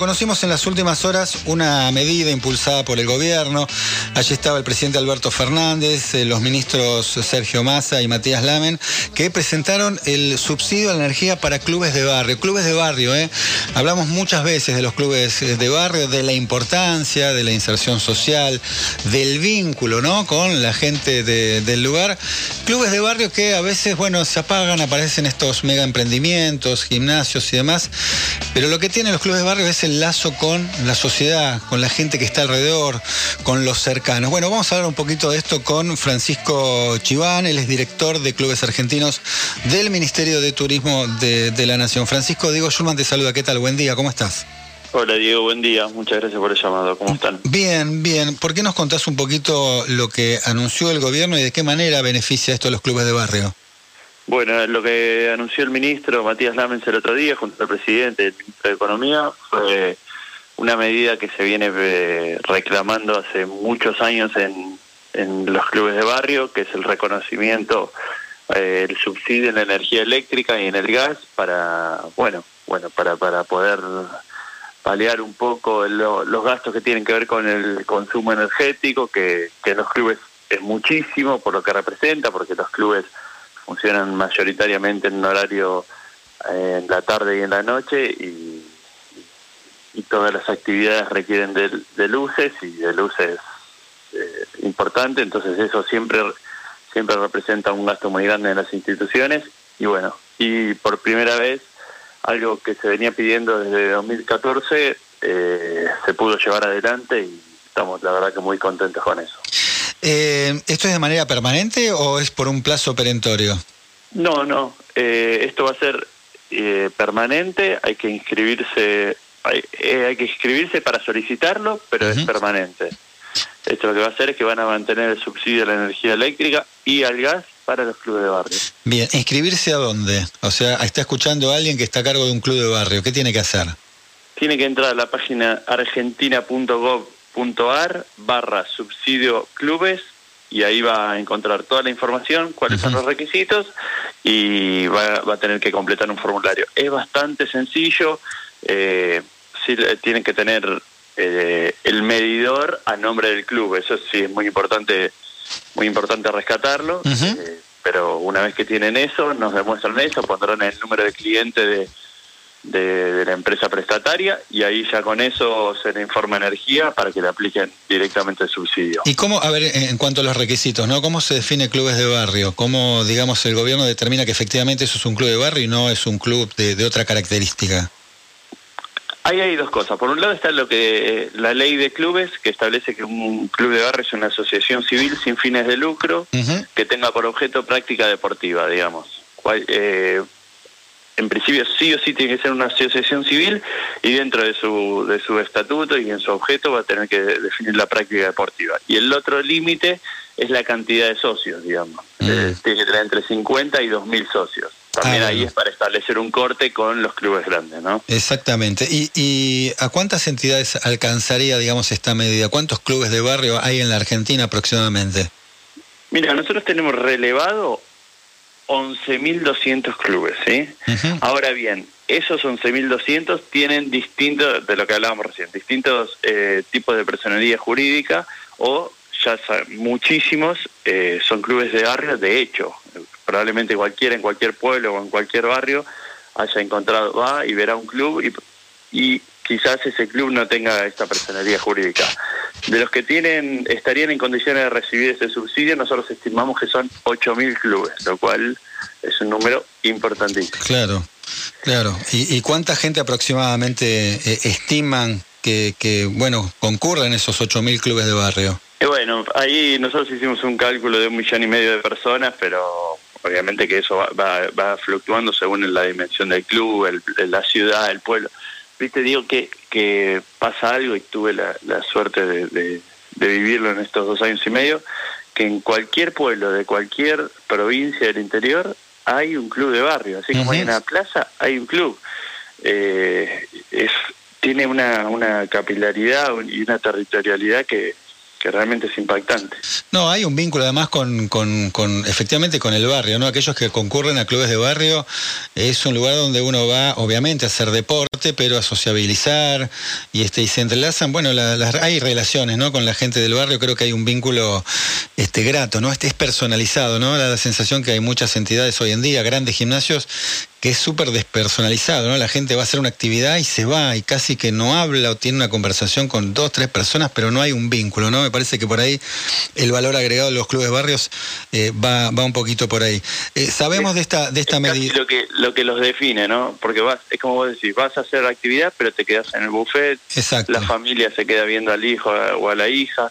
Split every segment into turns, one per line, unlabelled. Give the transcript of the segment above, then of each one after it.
Conocimos en las últimas horas una medida impulsada por el gobierno. Allí estaba el presidente Alberto Fernández, eh, los ministros Sergio Massa y Matías Lamen, que presentaron el subsidio a la energía para clubes de barrio. Clubes de barrio, ¿eh? Hablamos muchas veces de los clubes de barrio, de la importancia, de la inserción social, del vínculo, ¿no? Con la gente del lugar. Clubes de barrio que a veces, bueno, se apagan, aparecen estos mega emprendimientos, gimnasios y demás. Pero lo que tienen los clubes de barrio es el lazo con la sociedad, con la gente que está alrededor, con los cercanos. Bueno, vamos a hablar un poquito de esto con Francisco Chiván, él es director de clubes argentinos del Ministerio de Turismo de, la Nación. Francisco, Diego Schulman te saluda, ¿qué tal? Buen día, ¿cómo estás?
Hola Diego, buen día. Muchas gracias por el llamado. ¿Cómo están?
Bien, bien. ¿Por qué nos contás un poquito lo que anunció el gobierno y de qué manera beneficia esto a los clubes de barrio?
Bueno, lo que anunció el ministro Matías Lamens el otro día junto al presidente el ministro de Economía fue una medida que se viene eh, reclamando hace muchos años en, los clubes de barrio, que es el reconocimiento, eh, el subsidio en la energía eléctrica y en el gas para, bueno, bueno, para, para poder paliar un poco los gastos que tienen que ver con el consumo energético, que, que en los clubes es muchísimo por lo que representa, porque los clubes funcionan mayoritariamente en horario eh, en la tarde y en la noche y, todas las actividades requieren de, luces y de luces eh, importantes, entonces eso siempre siempre representa un gasto muy grande en las instituciones y bueno, y por primera vez algo que se venía pidiendo desde 2014 eh, se pudo llevar adelante y estamos la verdad que muy contentos con eso.
Eh, ¿Esto es de manera permanente o es por un plazo perentorio?
No, no. Eh, esto va a ser eh, permanente. Hay que inscribirse. Hay, que inscribirse para solicitarlo, pero es permanente. Esto lo que va a hacer es que van a mantener el subsidio a la energía eléctrica y al gas para los clubes de barrio.
Bien, ¿inscribirse a dónde? O sea, está escuchando a alguien que está a cargo de un club de barrio. ¿Qué tiene que hacer?
Tiene que entrar a la página argentina.gov .ar barra subsidio clubes y ahí va a encontrar toda la información, cuáles son los requisitos y va, a tener que completar un formulario. Es bastante sencillo, eh, sí tienen que tener eh, el medidor a nombre del club, eso sí es muy importante, muy importante rescatarlo, eh, pero una vez que tienen eso, nos demuestran eso, pondrán el número de cliente de de, la empresa prestataria y ahí ya con eso se le informa energía para que le apliquen directamente el subsidio.
¿Y cómo, a ver, en cuanto a los requisitos, ¿no? ¿Cómo se define clubes de barrio? ¿Cómo, digamos, el gobierno determina que efectivamente eso es un club de barrio y no es un club de, otra característica?
Ahí hay dos cosas. Por un lado está lo que eh, la ley de clubes que establece que un club de barrio es una asociación civil sin fines de lucro que tenga por objeto práctica deportiva, digamos. Eh, en principio sí o sí tiene que ser una asociación civil y dentro de su, de su estatuto y en su objeto va a tener que definir la práctica deportiva. Y el otro límite es la cantidad de socios, digamos. Mm. Eh, tiene que tener entre 50 y 2.000 socios. También ah, ahí es para establecer un corte con los clubes grandes, ¿no?
Exactamente. ¿Y, ¿Y a cuántas entidades alcanzaría, digamos, esta medida? ¿Cuántos clubes de barrio hay en la Argentina aproximadamente?
Mira, nosotros tenemos relevado 11.200 clubes, ¿sí? Ahora bien, esos 11.200 tienen distintos, de lo que hablábamos recién, distintos eh, tipos de personalidad jurídica o ya muchísimos eh, son clubes de barrio, de hecho, probablemente cualquiera en cualquier pueblo o en cualquier barrio haya encontrado, va y verá un club y, y quizás ese club no tenga esta personalidad jurídica. De los que tienen estarían en condiciones de recibir ese subsidio, nosotros estimamos que son 8.000 clubes, lo cual es un número importantísimo.
Claro, claro. ¿Y, cuánta gente aproximadamente eh, estiman que, que, bueno, concurren esos 8.000 clubes de barrio?
bueno, ahí nosotros hicimos un cálculo de un millón y medio de personas, pero obviamente que eso va, va, fluctuando según la dimensión del club, la ciudad, el pueblo viste, digo que, que pasa algo y tuve la, suerte de, vivirlo en estos dos años y medio, que en cualquier pueblo de cualquier provincia del interior hay un club de barrio, así como hay una plaza, hay un club. Eh, es, tiene una, una capilaridad y una territorialidad que, que realmente es impactante.
No, hay un vínculo además con, con, con, efectivamente con el barrio, ¿no? Aquellos que concurren a clubes de barrio es un lugar donde uno va, obviamente, a hacer deporte, pero a sociabilizar y este y se entrelazan, bueno, hay relaciones, ¿no? Con la gente del barrio, creo que hay un vínculo este grato, ¿no? Este es personalizado, ¿no? Da la sensación que hay muchas entidades hoy en día, grandes gimnasios que es súper despersonalizado, ¿no? La gente va a hacer una actividad y se va y casi que no habla o tiene una conversación con dos, tres personas, pero no hay un vínculo, ¿no? Me parece que por ahí el valor agregado de los clubes barrios eh, va, va un poquito por ahí. Eh, sabemos de esta, de esta medida.
Lo que, lo que los define, ¿no? Porque vas, es como vos decís, vas a hacer actividad, pero te quedas en el buffet,
Exacto.
la familia se queda viendo al hijo o a la hija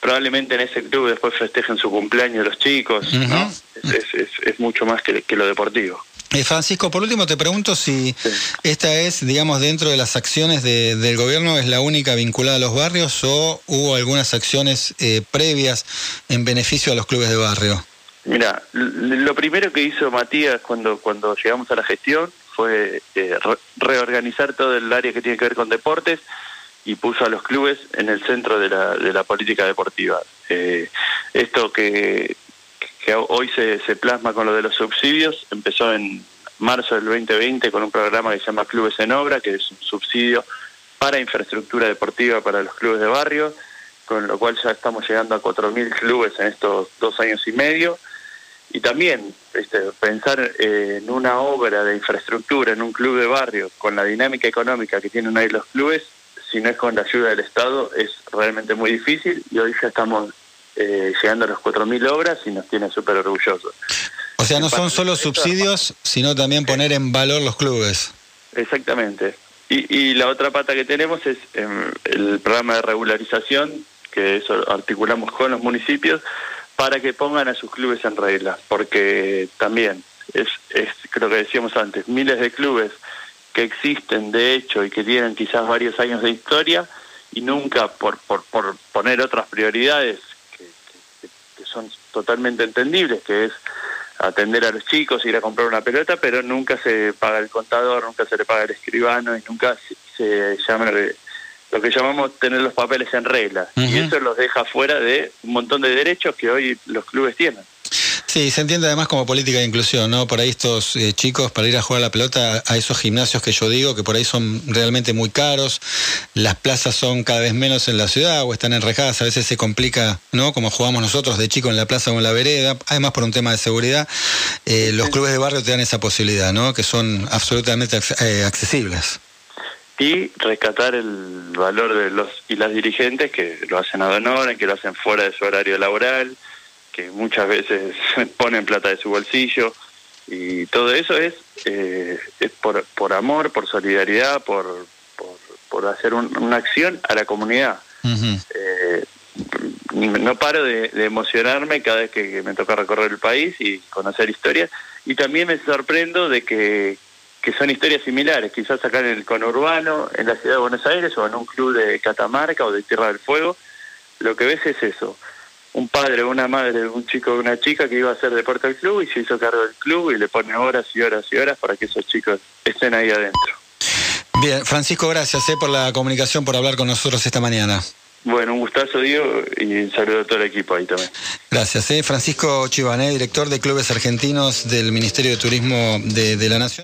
probablemente en ese club después festejen su cumpleaños los chicos, ¿no? Es, es, es, mucho más que, que lo deportivo.
Eh, Francisco, por último te pregunto si esta es, digamos, dentro de las acciones de, del gobierno, es la única vinculada a los barrios o hubo algunas acciones eh, previas en beneficio a los clubes de barrio.
Mira, lo primero que hizo Matías cuando, cuando llegamos a la gestión fue eh, re reorganizar todo el área que tiene que ver con deportes y puso a los clubes en el centro de la, de la política deportiva. Eh, esto que, que hoy se, se plasma con lo de los subsidios, empezó en marzo del 2020 con un programa que se llama Clubes en Obra, que es un subsidio para infraestructura deportiva para los clubes de barrio, con lo cual ya estamos llegando a 4.000 clubes en estos dos años y medio. Y también este, pensar eh, en una obra de infraestructura en un club de barrio, con la dinámica económica que tienen ahí los clubes, si no es con la ayuda del Estado, es realmente muy difícil y hoy ya estamos eh, llegando a los 4.000 obras y nos tiene súper orgullosos.
O sea, no son solo subsidios, sino también poner en valor los clubes.
Exactamente. Y, y la otra pata que tenemos es eh, el programa de regularización, que eso articulamos con los municipios, para que pongan a sus clubes en regla, porque también es, es creo que decíamos antes, miles de clubes que existen de hecho y que tienen quizás varios años de historia y nunca por, por, por poner otras prioridades son totalmente entendibles, que es atender a los chicos, ir a comprar una pelota, pero nunca se paga el contador, nunca se le paga el escribano y nunca se, se llama lo que llamamos tener los papeles en regla. Uh -huh. Y eso los deja fuera de un montón de derechos que hoy los clubes tienen.
Sí, se entiende además como política de inclusión, ¿no? Por ahí estos eh, chicos para ir a jugar a la pelota a esos gimnasios que yo digo, que por ahí son realmente muy caros, las plazas son cada vez menos en la ciudad o están enrejadas, a veces se complica, ¿no? Como jugamos nosotros de chico en la plaza o en la vereda, además por un tema de seguridad, eh, los clubes de barrio te dan esa posibilidad, ¿no? Que son absolutamente eh, accesibles
y rescatar el valor de los y las dirigentes que lo hacen a honor, que lo hacen fuera de su horario laboral, que muchas veces ponen plata de su bolsillo y todo eso es, eh, es por, por amor, por solidaridad, por, por, por hacer un, una acción a la comunidad. Uh -huh. eh, no paro de, de, emocionarme cada vez que, que me toca recorrer el país y conocer historias y también me sorprendo de que que son historias similares, quizás acá en el conurbano, en la ciudad de Buenos Aires o en un club de Catamarca o de Tierra del Fuego, lo que ves es eso, un padre, una madre, un chico o una chica que iba a hacer deporte al club y se hizo cargo del club y le pone horas y horas y horas para que esos chicos estén ahí adentro.
Bien, Francisco, gracias eh, por la comunicación, por hablar con nosotros esta mañana.
Bueno, un gustazo, Diego, y un saludo a todo el equipo ahí también.
Gracias. Eh. Francisco Chivané, director de Clubes Argentinos del Ministerio de Turismo de, de la Nación.